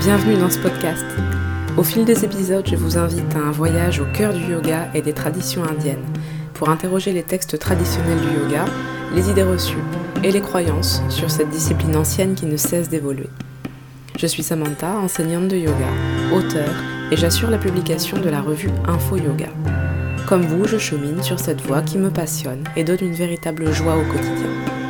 Bienvenue dans ce podcast. Au fil des épisodes, je vous invite à un voyage au cœur du yoga et des traditions indiennes pour interroger les textes traditionnels du yoga, les idées reçues et les croyances sur cette discipline ancienne qui ne cesse d'évoluer. Je suis Samantha, enseignante de yoga, auteure et j'assure la publication de la revue Info Yoga. Comme vous, je chemine sur cette voie qui me passionne et donne une véritable joie au quotidien.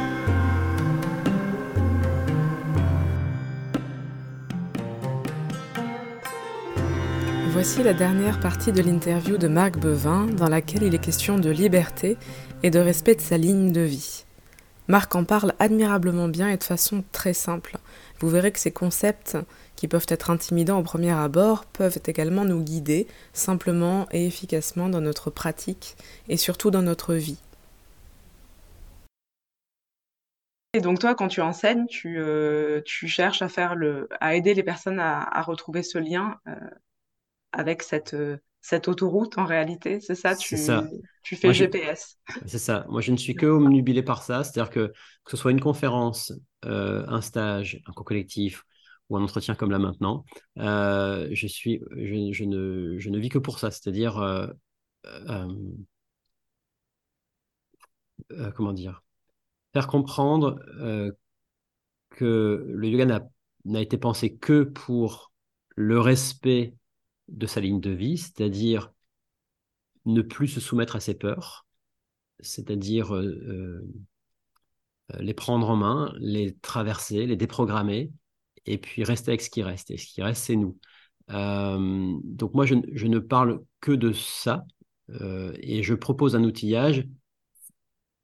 Voici la dernière partie de l'interview de Marc Bevin dans laquelle il est question de liberté et de respect de sa ligne de vie. Marc en parle admirablement bien et de façon très simple. Vous verrez que ces concepts, qui peuvent être intimidants au premier abord, peuvent également nous guider simplement et efficacement dans notre pratique et surtout dans notre vie. Et donc toi, quand tu enseignes, tu, euh, cherches à faire le, à aider les personnes à, retrouver ce lien euh, avec cette, euh, cette autoroute en réalité. C'est ça, tu, tu fais GPS. C'est ça. Moi, je ne suis que omnubilé par ça. C'est-à-dire que que ce soit une conférence, euh, un stage, un cours collectif ou un entretien comme là maintenant, euh, je, suis, je, ne, je ne vis que pour ça. C'est-à-dire, comment dire, faire comprendre que le yoga n'a été pensé que pour le respect de sa ligne de vie, c'est-à-dire ne plus se soumettre à ses peurs, c'est-à-dire euh, euh, les prendre en main, les traverser, les déprogrammer, et puis rester avec ce qui reste. Et ce qui reste, c'est nous. Euh, donc moi, je, ne parle que de ça, et je propose un outillage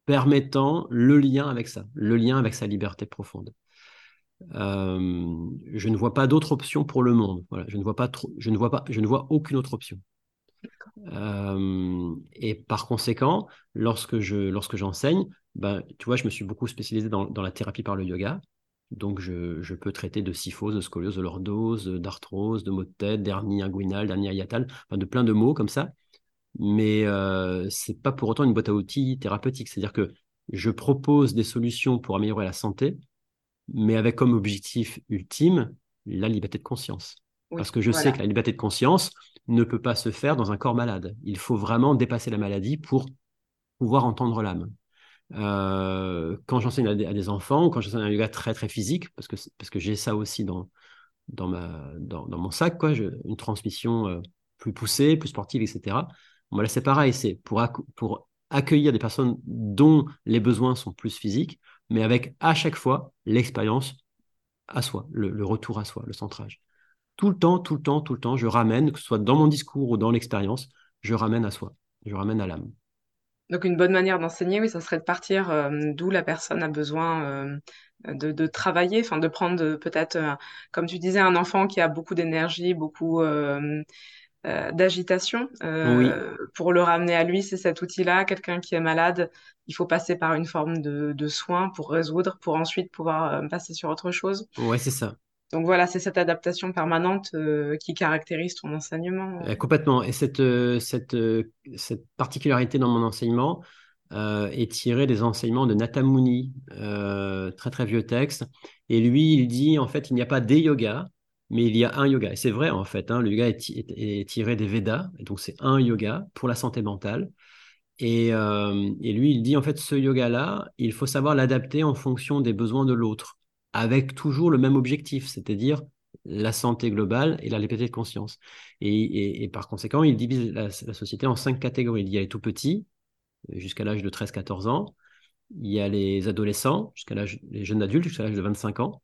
permettant le lien avec ça, le lien avec sa liberté profonde. Euh, je ne vois pas d'autre option pour le monde. Voilà, je ne vois pas, je ne vois pas, je ne vois aucune autre option. Euh, et par conséquent, lorsque je, lorsque j'enseigne, ben, tu vois, je me suis beaucoup spécialisé dans, dans la thérapie par le yoga. Donc, je, je, peux traiter de syphose, de scoliose, de lordose, d'arthrose, de maux de tête, d'hernie inguinale, d'hernie hiatale, enfin, de plein de mots comme ça. Mais euh, c'est pas pour autant une boîte à outils thérapeutique. C'est-à-dire que je propose des solutions pour améliorer la santé, mais avec comme objectif ultime la liberté de conscience. Parce que je sais que la liberté de conscience ne peut pas se faire dans un corps malade. Il faut vraiment dépasser la maladie pour pouvoir entendre l'âme. Euh, quand j'enseigne à, des enfants ou quand j'enseigne un yoga très très physique, parce que, parce que j'ai ça aussi dans, dans, ma, dans, mon sac, quoi, une transmission euh, plus poussée, plus sportive, etc. Bon, là, c'est pareil, c'est pour, pour accueillir des personnes dont les besoins sont plus physiques, mais avec à chaque fois l'expérience à soi, le, retour à soi, le centrage. Tout le temps, tout le temps, tout le temps, je ramène, que ce soit dans mon discours ou dans l'expérience, je ramène à soi, je ramène à l'âme. Donc une bonne manière d'enseigner, oui, ça serait de partir euh, d'où la personne a besoin euh, de, travailler, enfin de prendre peut-être, euh, comme tu disais, un enfant qui a beaucoup d'énergie, beaucoup euh, d'agitation. Euh, pour le ramener à lui, c'est cet outil-là. Quelqu'un qui est malade, il faut passer par une forme de, de soin pour résoudre, pour ensuite pouvoir euh, passer sur autre chose. Ouais, c'est ça. Donc voilà, c'est cette adaptation permanente qui caractérise ton enseignement. complètement. Et cette, cette, cette particularité dans mon enseignement est tirée des enseignements de Natamuni, très très vieux texte. Et lui, il dit en fait, il n'y a pas des yogas, mais il y a un yoga. Et c'est vrai, en fait, hein, le yoga est, tiré des Védas, et donc c'est un yoga pour la santé mentale. Et, euh, et lui, il dit, en fait, ce yoga-là, il faut savoir l'adapter en fonction des besoins de l'autre, avec toujours le même objectif, c'est-à-dire la santé globale et la liberté de conscience. Et, par conséquent, il divise la, société en cinq catégories. Il y a les tout petits, jusqu'à l'âge de 13-14 ans. Il y a les adolescents, jusqu'à l'âge, les jeunes adultes, jusqu'à l'âge de 25 ans.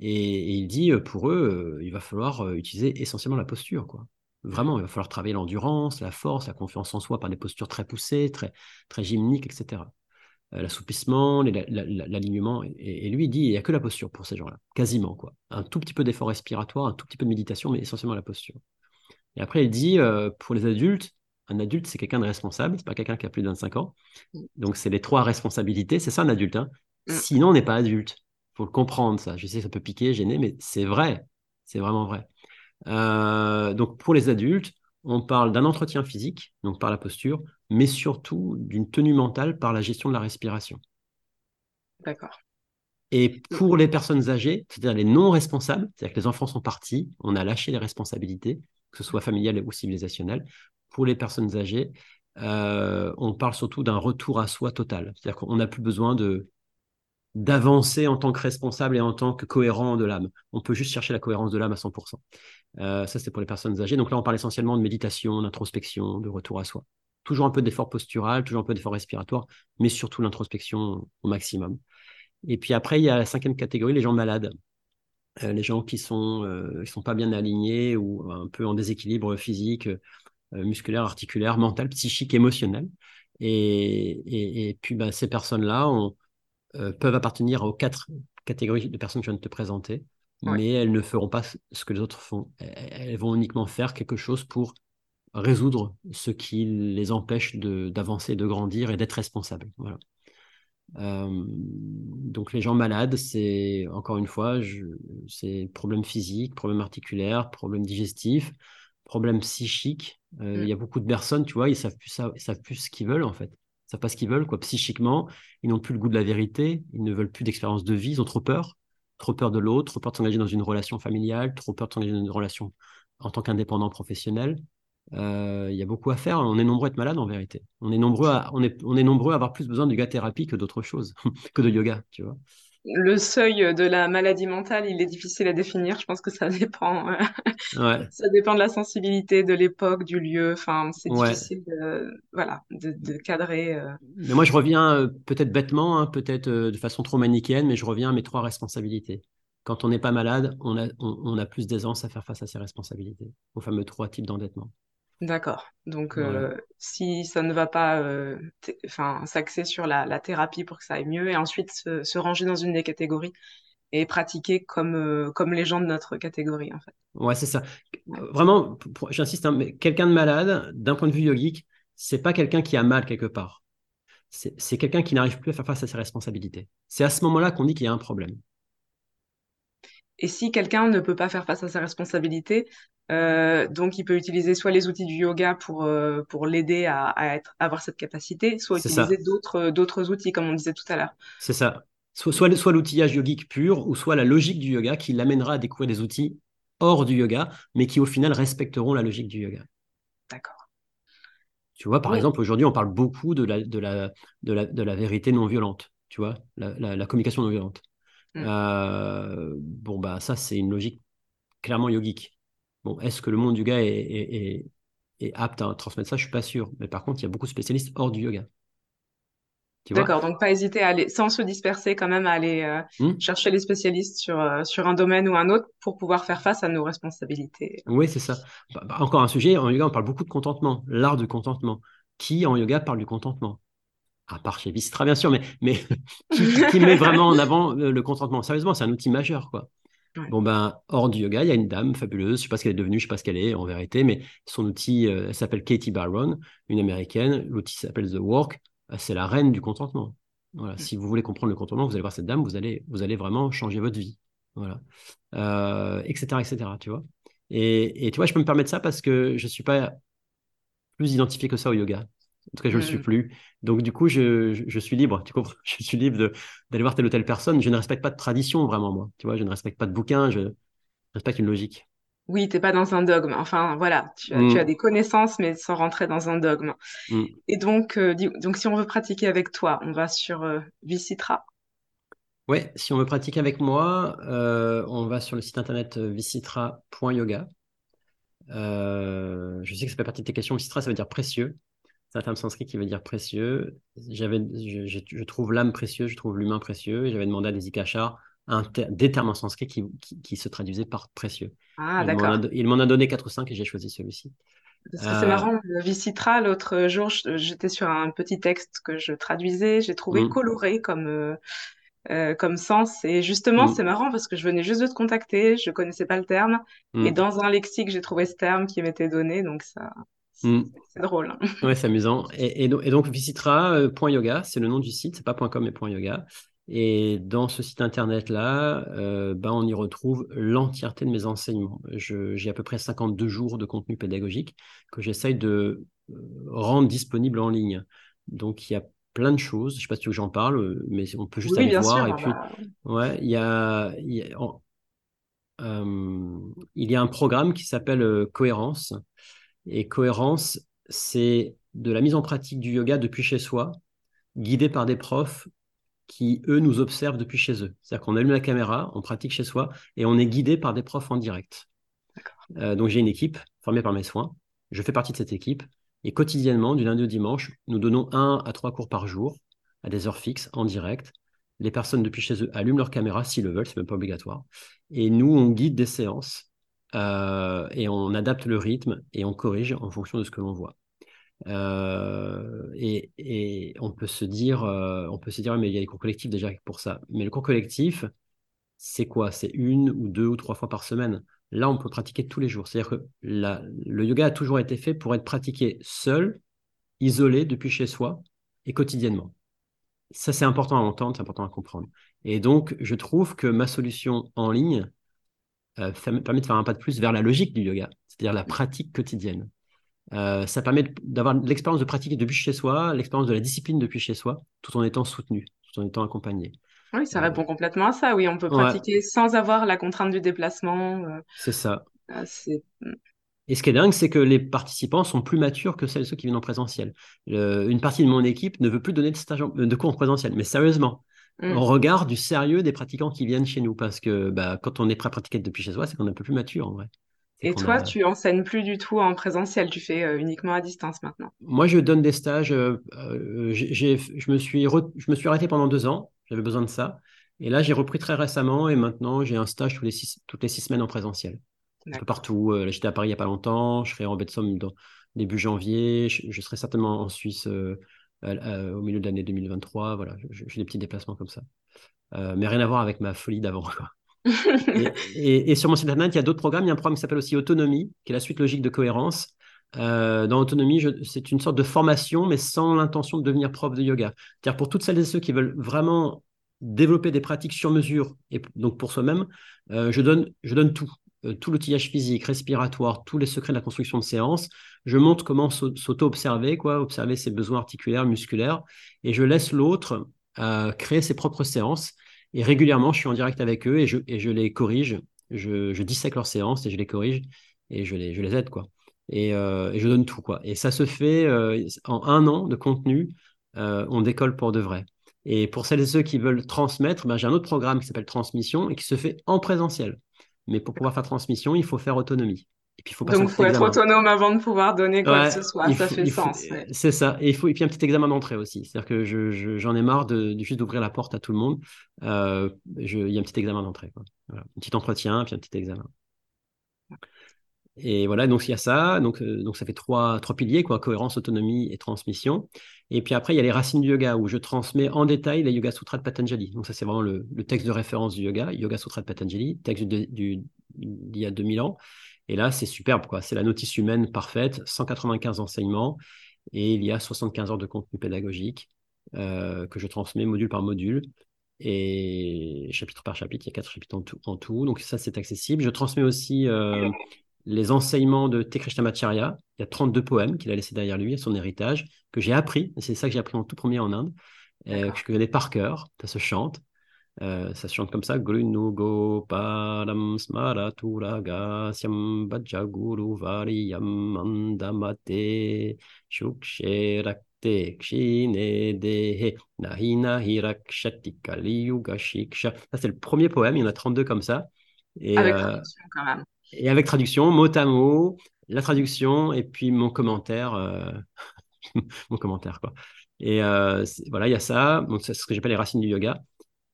Et, il dit, euh, pour eux, euh, il va falloir euh, utiliser essentiellement la posture. Quoi. Vraiment, il va falloir travailler l'endurance, la force, la confiance en soi par des postures très poussées, très, très gymniques, etc. L'assouplissement, l'alignement. Et, lui, il dit, il n'y a que la posture pour ces gens-là, quasiment. quoi. Un tout petit peu d'effort respiratoire, un tout petit peu de méditation, mais essentiellement la posture. Et après, il dit, pour les adultes, un adulte, c'est quelqu'un de responsable, c'est pas quelqu'un qui a plus de 25 ans. Mmh. Donc, c'est les trois responsabilités. C'est ça un adulte. Hein. Mmh. Sinon, on n'est pas adulte faut le comprendre, ça. Je sais que ça peut piquer, gêner, mais c'est vrai. C'est vraiment vrai. Euh, donc, pour les adultes, on parle d'un entretien physique, donc par la posture, mais surtout d'une tenue mentale par la gestion de la respiration. D'accord. Et pour les personnes âgées, c'est-à-dire les non responsables, c'est-à-dire que les enfants sont partis, on a lâché les responsabilités, que ce soit familiales ou civilisationnelles. Pour les personnes âgées, euh, on parle surtout d'un retour à soi total. C'est-à-dire qu'on n'a plus besoin de d'avancer en tant que responsable et en tant que cohérent de l'âme. On peut juste chercher la cohérence de l'âme à 100%. Euh, ça, c'est pour les personnes âgées. Donc là, on parle essentiellement de méditation, d'introspection, de retour à soi. Toujours un peu d'effort postural, toujours un peu d'effort respiratoire, mais surtout l'introspection au maximum. Et puis après, il y a la cinquième catégorie, les gens malades. Euh, les gens qui sont, euh, sont pas bien alignés ou un peu en déséquilibre physique, musculaire, articulaire, mental, psychique, émotionnel. Et, et, puis bah, ces personnes-là peuvent appartenir aux quatre catégories de personnes que je viens de te présenter mais elles ne feront pas ce que les autres font. Elles vont uniquement faire quelque chose pour résoudre ce qui les empêche d'avancer, de, grandir et d'être responsables. Voilà. Euh, donc les gens malades, c'est encore une fois, c'est problèmes physiques, problèmes articulaires, problèmes digestifs, problèmes psychiques. Euh, il y a mm. beaucoup de personnes, tu vois, ils savent plus ça, ils savent plus ce qu'ils veulent en fait. Savent pas ce qu'ils veulent quoi. Psychiquement, ils n'ont plus le goût de la vérité, ils ne veulent plus d'expérience de vie, ils ont trop peur trop peur de l'autre, trop peur de s'engager dans une relation familiale, trop peur de s'engager dans une relation en tant qu'indépendant professionnel. Euh, il y a beaucoup à faire. On est nombreux à être malades en vérité. On est nombreux à, on est, on est nombreux à avoir plus besoin de yoga thérapie que d'autres choses, que de yoga, tu vois le seuil de la maladie mentale, il est difficile à définir. Je pense que ça dépend. Euh, ça dépend de la sensibilité, de l'époque, du lieu. Enfin, c'est difficile de, voilà, de, cadrer. Euh. Mais moi, je reviens euh, peut-être bêtement, hein, peut-être de façon trop manichéenne, mais je reviens à mes trois responsabilités. Quand on n'est pas malade, on a, on a plus d'aisance à faire face à ses responsabilités, aux fameux trois types d'endettement. D'accord. Donc, euh, si ça ne va pas, euh, enfin, s'axer sur la, thérapie pour que ça aille mieux, et ensuite se, ranger dans une des catégories et pratiquer comme, euh, comme les gens de notre catégorie, en fait. Ouais, c'est ça. Vraiment, j'insiste, hein, mais quelqu'un de malade, d'un point de vue yogique, c'est pas quelqu'un qui a mal quelque part. C'est quelqu'un qui n'arrive plus à faire face à ses responsabilités. C'est à ce moment-là qu'on dit qu'il y a un problème. Et si quelqu'un ne peut pas faire face à ses responsabilités, euh, donc il peut utiliser soit les outils du yoga pour, euh, pour l'aider à, être, avoir cette capacité, soit utiliser d'autres, d'autres outils, comme on disait tout à l'heure. C'est ça. Soit, soit, soit l'outillage yogique pur, ou soit la logique du yoga qui l'amènera à découvrir des outils hors du yoga, mais qui au final respecteront la logique du yoga. D'accord. Tu vois, par exemple, aujourd'hui, on parle beaucoup de la, de, la, de, la, de la vérité non violente, tu vois, la, la communication non violente. Mm. Euh, bon, bah, ça, c'est une logique clairement yogique. Bon, est-ce que le monde du yoga est, est, apte à transmettre ça? Je suis pas sûr. Mais par contre, il y a beaucoup de spécialistes hors du yoga. D'accord, donc pas hésiter à aller, sans se disperser, quand même, à aller euh, hmm? chercher les spécialistes sur, euh, sur un domaine ou un autre pour pouvoir faire face à nos responsabilités. Oui, c'est ça. Bah, bah, encore un sujet, en yoga, on parle beaucoup de contentement, l'art du contentement. Qui en yoga parle du contentement? À part chez Vistra, bien sûr, mais, mais qui, met vraiment en avant euh, le consentement. Sérieusement, c'est un outil majeur, quoi. Bon, ben, hors du yoga, il y a une dame fabuleuse, je ne sais pas ce qu'elle est devenue, je ne sais pas ce qu'elle est en vérité, mais son outil, euh, elle s'appelle Katie Barron, une américaine. L'outil s'appelle The Work. Euh, c'est la reine du contentement. Voilà. Mm. Si vous voulez comprendre le contentement, vous allez voir cette dame, vous allez, vous allez vraiment changer votre vie. Voilà. etc., etc., tu vois. Et, et, tu vois, je peux me permettre ça parce que je ne suis pas plus identifié que ça au yoga. En tout cas, je ne le suis plus. Donc, du coup, je, je, suis libre. Tu comprends? Je suis libre d'aller voir telle ou telle personne. Je ne respecte pas de tradition, vraiment, moi. Tu vois, je ne respecte pas de bouquin. Je respecte une logique. Oui, tu n'es pas dans un dogme. Enfin, voilà, tu as, tu as, mm. des connaissances, mais sans rentrer dans un dogme. Mm. Et donc, euh, donc, si on veut pratiquer avec toi, on va sur euh, Vicitra. Oui, si on veut pratiquer avec moi, euh, on va sur le site internet vicitra.yoga. je sais que ça fait partie de tes questions. Vicitra, ça veut dire précieux. C'est un terme sanskrit qui veut dire précieux. J'avais, je, je, trouve l'âme précieuse, je trouve l'humain précieux. Et j'avais demandé à des ikachars un des termes en sanskrit qui, qui, se traduisaient par précieux. Ah, d'accord. Il m'en a donné 4 ou 5 et j'ai choisi celui-ci. Parce que c'est marrant, le Vicitra, l'autre jour, j'étais sur un petit texte que je traduisais, j'ai trouvé mm. coloré comme, euh, euh, comme sens. Et justement, mm. c'est marrant parce que je venais juste de te contacter, je connaissais pas le terme, et mm. dans un lexique, j'ai trouvé ce terme qui m'était donné, donc ça, Mm. C'est drôle. Hein. Ouais, c'est amusant. Et, et, donc, visitera.yoga, c'est le nom du site, c'est pas .com mais .yoga. Et dans ce site internet-là, euh, ben, on y retrouve l'entièreté de mes enseignements. J'ai à peu près 52 jours de contenu pédagogique que j'essaye de euh, rendre disponible en ligne. Donc, il y a plein de choses. Je ne sais pas si tu veux que j'en parle, mais on peut juste aller voir. et puis, ouais, il y a, il y a un programme qui s'appelle Cohérence. Et Cohérence, c'est de la mise en pratique du yoga depuis chez soi, guidé par des profs qui, eux, nous observent depuis chez eux. C'est-à-dire qu'on allume la caméra, on pratique chez soi et on est guidé par des profs en direct. Euh, donc j'ai une équipe formée par mes soins. Je fais partie de cette équipe. Et quotidiennement, du lundi au dimanche, nous donnons un à trois cours par jour, à des heures fixes, en direct. Les personnes depuis chez eux allument leur caméra s'ils le veulent, c'est même pas obligatoire. Et nous, on guide des séances euh, et on adapte le rythme et on corrige en fonction de ce que l'on voit. Euh, et, on peut se dire, euh, on peut se dire, mais il y a des cours collectifs déjà pour ça. Mais le cours collectif, c'est quoi? C'est une ou deux ou trois fois par semaine. Là, on peut pratiquer tous les jours. C'est-à-dire que le yoga a toujours été fait pour être pratiqué seul, isolé depuis chez soi et quotidiennement. Ça, c'est important à entendre, c'est important à comprendre. Et donc, je trouve que ma solution en ligne euh, permet de faire un pas de plus vers la logique du yoga, c'est-à-dire la pratique quotidienne. Euh, ça permet d'avoir l'expérience de pratiquer depuis chez soi, l'expérience de la discipline depuis chez soi, tout en étant soutenu, tout en étant accompagné. Oui, ça répond complètement à ça. Oui, on peut pratiquer sans avoir la contrainte du déplacement. Euh, c'est ça. Ah, mm. Et ce qui est dingue, c'est que les participants sont plus matures que celles ceux qui viennent en présentiel. une partie de mon équipe ne veut plus donner de, stage de cours en présentiel. Mais sérieusement, mm. on regarde du sérieux des pratiquants qui viennent chez nous. Parce que bah, quand on est prêt à pratiquer depuis chez soi, c'est qu'on est un peu plus mature en vrai. Et toi, tu enseignes plus du tout en présentiel, tu fais euh, uniquement à distance maintenant? Moi, je donne des stages. Euh, euh, je, me suis je me suis arrêté pendant deux ans, j'avais besoin de ça. Et là, j'ai repris très récemment et maintenant, j'ai un stage tous les six, toutes les six semaines en présentiel. Un peu partout. là, j'étais à Paris il n'y a pas longtemps, je serai en baie de Somme dans début janvier, je, serai certainement en Suisse au milieu de l'année 2023. Voilà, j'ai des petits déplacements comme ça. mais rien à voir avec ma folie d'avant. et, sur mon site internet, il y a d'autres programmes. Il y a un programme qui s'appelle aussi Autonomie, qui est la suite logique de cohérence. Euh, dans Autonomie, c'est une sorte de formation, mais sans l'intention de devenir prof de yoga. C'est-à-dire pour toutes celles et ceux qui veulent vraiment développer des pratiques sur mesure, et donc pour soi-même, euh, je, donne, je donne tout. Euh, tout l'outillage physique, respiratoire, tous les secrets de la construction de séance. Je montre comment s'auto-observer, quoi, observer ses besoins articulaires, musculaires, et je laisse l'autre créer ses propres séances et régulièrement, je suis en direct avec eux et je, les corrige. Je, dissèque leurs séances et je les corrige et je les, je les aide. quoi. Et, euh, et je donne tout. quoi. Et ça se fait euh, en un an de contenu. Euh, on décolle pour de vrai. Et pour celles et ceux qui veulent transmettre, ben, j'ai un autre programme qui s'appelle Transmission et qui se fait en présentiel. Mais pour pouvoir faire transmission, il faut faire autonomie. Donc, il faut être autonome avant de pouvoir donner quoi que ce soit. Ça fait sens. C'est ça. Et il faut et puis un petit examen d'entrée aussi. C'est-à-dire que j'en je, j'en ai marre de, juste d'ouvrir la porte à tout le monde. Euh, il y a un petit examen d'entrée. Un petit entretien, puis un petit examen. Et voilà, donc il y a ça. Donc, euh, donc ça fait trois, trois piliers, quoi, cohérence, autonomie et transmission. Et puis après, il y a les racines du yoga, où je transmets en détail les Yoga Sutras de Patanjali. Donc ça, c'est vraiment le, texte de référence du yoga, Yoga Sutra de Patanjali, texte d'il y a 2000 ans. Et là, c'est superbe, quoi. C'est la notice humaine parfaite, 195 enseignements, et il y a 75 heures de contenu pédagogique euh, que je transmets module par module. Et chapitre par chapitre, il y a quatre chapitres en tout. Donc ça, c'est accessible. Je transmets aussi euh, les enseignements de T. Krishnamacharya. Il y a 32 poèmes qu'il a laissés derrière lui, son héritage, que j'ai appris. C'est ça que j'ai appris en tout premier en Inde, euh, que je connais par cœur. Ça se chante. Euh, ça se chante comme ça. Glunu param smaratura syam bajaguru variyam kaliyuga shiksha. Ça, c'est le premier poème. Il y en a 32 comme ça. Et, avec euh, traduction, quand même. Et avec traduction, mot à mot, la traduction et puis mon commentaire. Euh, mon commentaire, quoi. Et voilà, il y a ça. Ce que j'appelle les racines du yoga.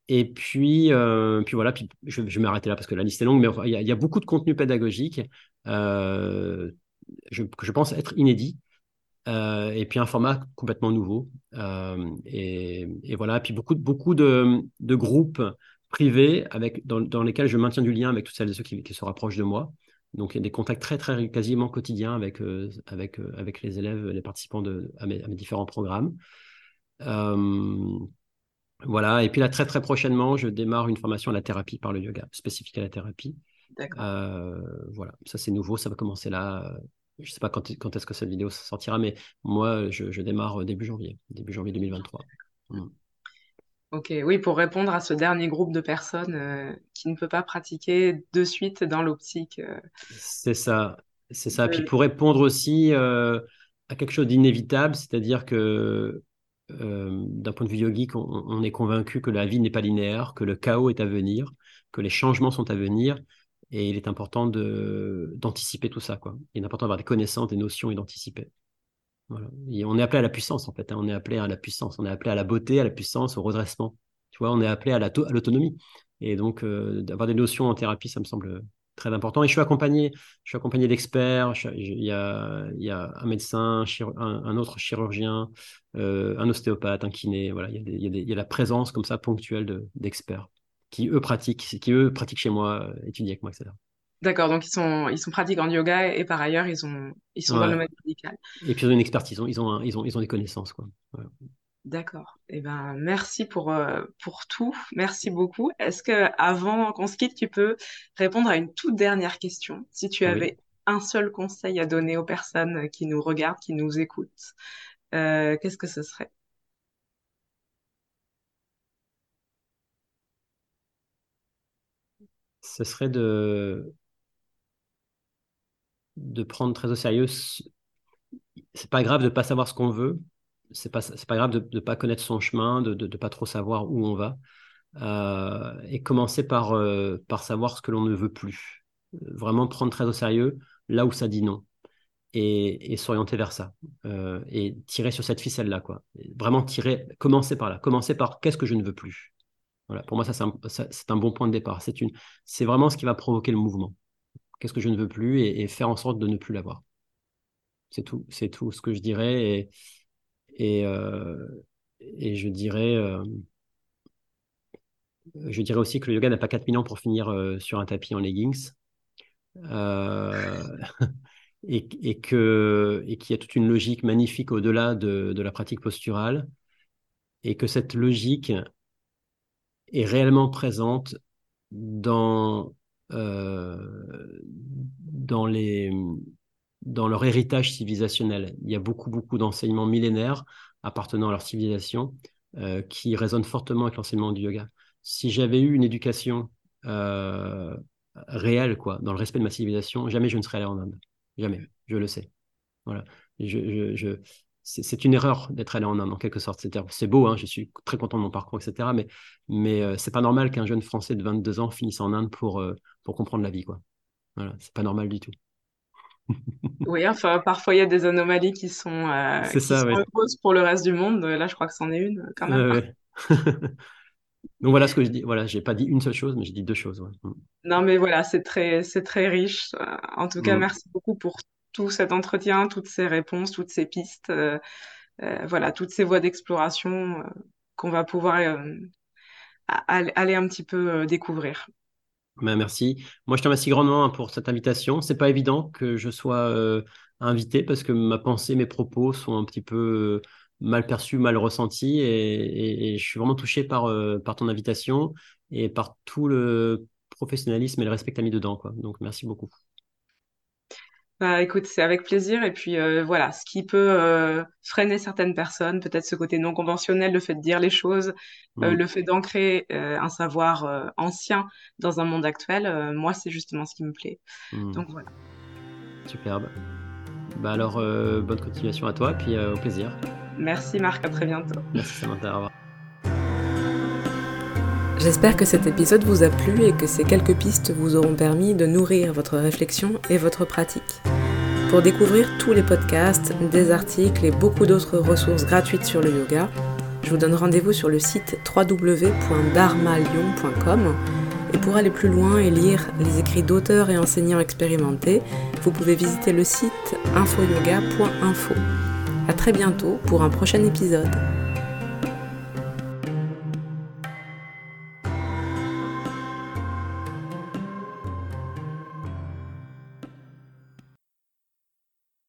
Et puis, euh, puis voilà, puis je, vais m'arrêter là parce que la liste est longue, mais il y, a, beaucoup de contenu pédagogique euh, que je pense être inédit. Euh, et puis un format complètement nouveau. Et, voilà, puis beaucoup, beaucoup de groupes privés avec, dans, dans, lesquels je maintiens du lien avec toutes celles et ceux qui, qui, se rapprochent de moi. Donc il y a des contacts très, très quasiment quotidiens avec, avec, avec les élèves, les participants de, à, mes, à mes différents programmes. Voilà, et puis là, très très prochainement, je démarre une formation à la thérapie par le yoga, spécifique à la thérapie. Euh, voilà, ça c'est nouveau, ça va commencer là, je ne sais pas quand, est-ce que cette vidéo sortira, mais moi, je, démarre début janvier, début janvier 2023. Mm. Ok, oui, pour répondre à ce dernier groupe de personnes qui ne peut pas pratiquer de suite dans l'optique. c'est ça, c'est ça. Puis pour répondre aussi à quelque chose d'inévitable, c'est-à-dire que d'un point de vue yogique, on, est convaincu que la vie n'est pas linéaire, que le chaos est à venir, que les changements sont à venir, et il est important d'anticiper tout ça. Quoi. Il est important d'avoir des connaissances, des notions et d'anticiper. On est appelé à la puissance, en fait. Hein. On est appelé à la puissance, on est appelé à la beauté, à la puissance, au redressement. Tu vois, on est appelé à l'autonomie. Et donc, d'avoir des notions en thérapie, ça me semble très important. Et je suis accompagné, je suis accompagné d'experts. Il y a, un médecin, un, autre chirurgien, euh, un ostéopathe, un kiné. Voilà, il y a la présence comme ça ponctuelle d'experts qui eux pratiquent, qui eux pratiquent chez moi, euh, étudient avec moi, etc. D'accord, donc ils sont, ils sont pratiquants en yoga et par ailleurs ils, ont, ils sont dans le médical. Et puis ils ont une expertise, ils ont, ils ont, ils ont des connaissances. Quoi. D'accord. Eh ben, merci pour, euh, pour tout. Merci beaucoup. Est-ce que avant qu'on se quitte, tu peux répondre à une toute dernière question? Si tu avais un seul conseil à donner aux personnes qui nous regardent, qui nous écoutent, euh, qu'est-ce que ce serait? Ce serait de, de prendre très au sérieux. C'est pas grave de pas savoir ce qu'on veut c'est pas c'est pas grave de ne pas connaître son chemin, de ne pas trop savoir où on va, euh, et commencer par euh, par savoir ce que l'on ne veut plus. Vraiment prendre très au sérieux là où ça dit non, et, et s'orienter vers ça, euh, et tirer sur cette ficelle là quoi. Vraiment tirer, commencer par là, commencer par qu'est-ce que je ne veux plus. Voilà, pour moi ça c'est un, un, bon point de départ. C'est une c'est vraiment ce qui va provoquer le mouvement. Qu'est-ce que je ne veux plus et, faire en sorte de ne plus l'avoir. C'est tout, c'est tout ce que je dirais. Et, et, euh, je dirais, euh, je dirais aussi que le yoga n'a pas 4000 ans pour finir euh, sur un tapis en leggings. et, et que et qu'il y a toute une logique magnifique au-delà de, de, la pratique posturale et que cette logique est réellement présente dans dans les dans leur héritage civilisationnel. Il y a beaucoup, beaucoup d'enseignements millénaires appartenant à leur civilisation euh, qui résonnent fortement avec l'enseignement du yoga. Si j'avais eu une éducation euh, réelle, quoi, dans le respect de ma civilisation, jamais je ne serais allé en Inde. Jamais, je le sais. Voilà. Je, c'est une erreur d'être allé en Inde, en quelque sorte. C'est beau, hein, je suis très content de mon parcours, etc. Mais, mais euh, c'est pas normal qu'un jeune Français de 22 ans finisse en Inde pour, pour comprendre la vie. Quoi. Voilà, c'est pas normal du tout. Oui, enfin, parfois il y a des anomalies qui sont, euh, qui sont pour le reste du monde. Là, je crois que c'en est une quand même. Donc voilà ce que je dis. Voilà, j'ai pas dit une seule chose, mais j'ai dit deux choses. Non, mais voilà, c'est très, c'est très riche. En tout cas, mm. merci beaucoup pour tout cet entretien, toutes ces réponses, toutes ces pistes, euh, euh, voilà, toutes ces voies d'exploration qu'on va pouvoir aller un petit peu découvrir. Ben, merci. Moi, je te remercie grandement hein, pour cette invitation. C'est pas évident que je sois euh, invité parce que ma pensée, mes propos sont un petit peu euh, mal perçus, mal ressentis et, je suis vraiment touché par, euh, ton invitation et par tout le professionnalisme et le respect que tu as mis dedans. Donc, merci beaucoup. Bah, écoute, c'est avec plaisir. Et puis euh, voilà, ce qui peut euh, freiner certaines personnes, peut-être ce côté non conventionnel, le fait de dire les choses, euh, mm. le fait d'ancrer un savoir ancien dans un monde actuel, moi, c'est justement ce qui me plaît. Mm. Donc voilà. Superbe. Bah alors, bonne continuation à toi, puis au plaisir. Merci Marc, à très bientôt. Merci Samantha, au revoir. J'espère que cet épisode vous a plu et que ces quelques pistes vous auront permis de nourrir votre réflexion et votre pratique. Pour découvrir tous les podcasts, des articles et beaucoup d'autres ressources gratuites sur le yoga, je vous donne rendez-vous sur le site www.dharmalion.com et pour aller plus loin et lire les écrits d'auteurs et enseignants expérimentés, vous pouvez visiter le site infoyoga.info. A très bientôt pour un prochain épisode.